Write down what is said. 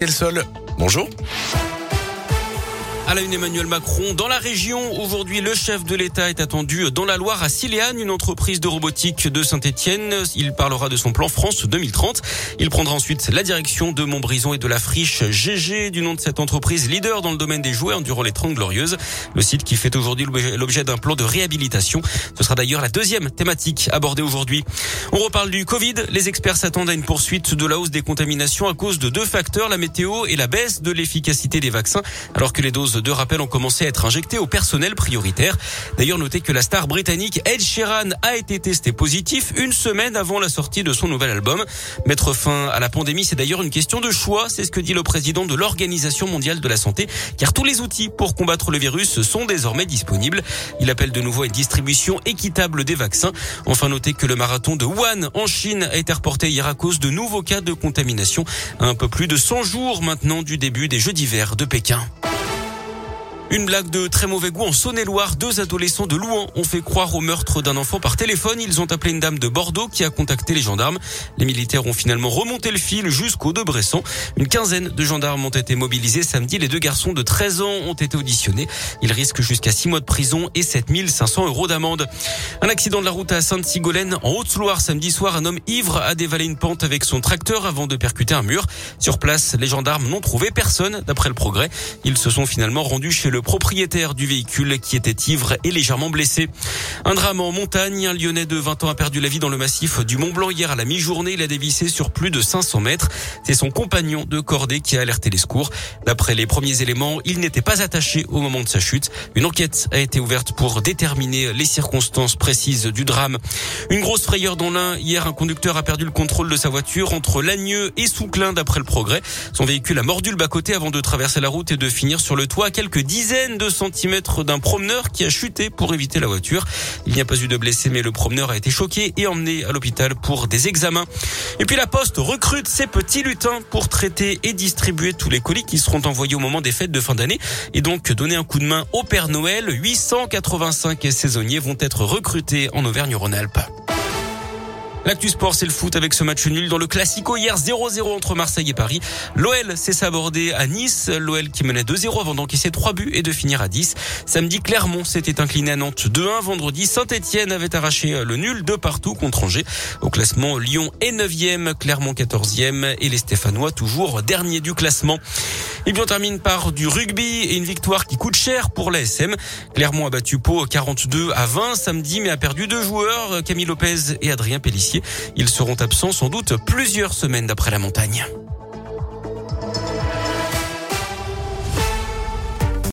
Quel sol? Bonjour. À la une, Emmanuel Macron. Dans la région, aujourd'hui, le chef de l'État est attendu dans la Loire à Siléane, une entreprise de robotique de Saint-Etienne. Il parlera de son plan France 2030. Il prendra ensuite la direction de Montbrison et de la friche GG, du nom de cette entreprise leader dans le domaine des jouets durant les 30 glorieuses. Le site qui fait aujourd'hui l'objet d'un plan de réhabilitation. Ce sera d'ailleurs la deuxième thématique abordée aujourd'hui. On reparle du Covid. Les experts s'attendent à une poursuite de la hausse des contaminations à cause de deux facteurs, la météo et la baisse de l'efficacité des vaccins, alors que les doses de rappel ont commencé à être injectés au personnel prioritaire. D'ailleurs, notez que la star britannique Ed Sheeran a été testé positif une semaine avant la sortie de son nouvel album. Mettre fin à la pandémie, c'est d'ailleurs une question de choix, c'est ce que dit le président de l'Organisation mondiale de la santé, car tous les outils pour combattre le virus sont désormais disponibles. Il appelle de nouveau à une distribution équitable des vaccins. Enfin, notez que le marathon de Wuhan en Chine a été reporté hier à cause de nouveaux cas de contamination. Un peu plus de 100 jours maintenant du début des Jeux d'hiver de Pékin. Une blague de très mauvais goût en Saône-et-Loire. Deux adolescents de Louan ont fait croire au meurtre d'un enfant par téléphone. Ils ont appelé une dame de Bordeaux qui a contacté les gendarmes. Les militaires ont finalement remonté le fil jusqu'au de Bresson. Une quinzaine de gendarmes ont été mobilisés samedi. Les deux garçons de 13 ans ont été auditionnés. Ils risquent jusqu'à 6 mois de prison et 7500 euros d'amende. Un accident de la route à Sainte-Sigolène en Haute-Loire samedi soir. Un homme ivre a dévalé une pente avec son tracteur avant de percuter un mur. Sur place, les gendarmes n'ont trouvé personne d'après le progrès. Ils se sont finalement rendus chez le propriétaire du véhicule qui était ivre et légèrement blessé. Un drame en montagne. Un Lyonnais de 20 ans a perdu la vie dans le massif du Mont Blanc hier à la mi-journée. Il a dévissé sur plus de 500 mètres. C'est son compagnon de cordée qui a alerté les secours. D'après les premiers éléments, il n'était pas attaché au moment de sa chute. Une enquête a été ouverte pour déterminer les circonstances précises du drame. Une grosse frayeur dans l'un. Hier, un conducteur a perdu le contrôle de sa voiture entre Lagneux et Souclin d'après le progrès. Son véhicule a mordu le bas-côté avant de traverser la route et de finir sur le toit à quelques dizaines de centimètres d'un promeneur qui a chuté pour éviter la voiture. Il n'y a pas eu de blessés, mais le promeneur a été choqué et emmené à l'hôpital pour des examens. Et puis la Poste recrute ses petits lutins pour traiter et distribuer tous les colis qui seront envoyés au moment des fêtes de fin d'année et donc donner un coup de main au Père Noël. 885 saisonniers vont être recrutés en Auvergne-Rhône-Alpes. L'actu sport, c'est le foot avec ce match nul dans le Classico hier 0-0 entre Marseille et Paris. L'OL s'est sabordé à Nice. L'OL qui menait 2-0 avant d'encaisser 3 buts et de finir à 10. Samedi, Clermont s'était incliné à Nantes 2-1. Vendredi, Saint-Etienne avait arraché le nul de partout contre Angers. Au classement, Lyon est 9e, Clermont 14e et les Stéphanois toujours dernier du classement. Et bien on termine par du rugby et une victoire qui coûte cher pour l'ASM. Clermont a battu Pau 42 à 20 samedi mais a perdu deux joueurs, Camille Lopez et Adrien Pellissier. Ils seront absents sans doute plusieurs semaines d'après la montagne.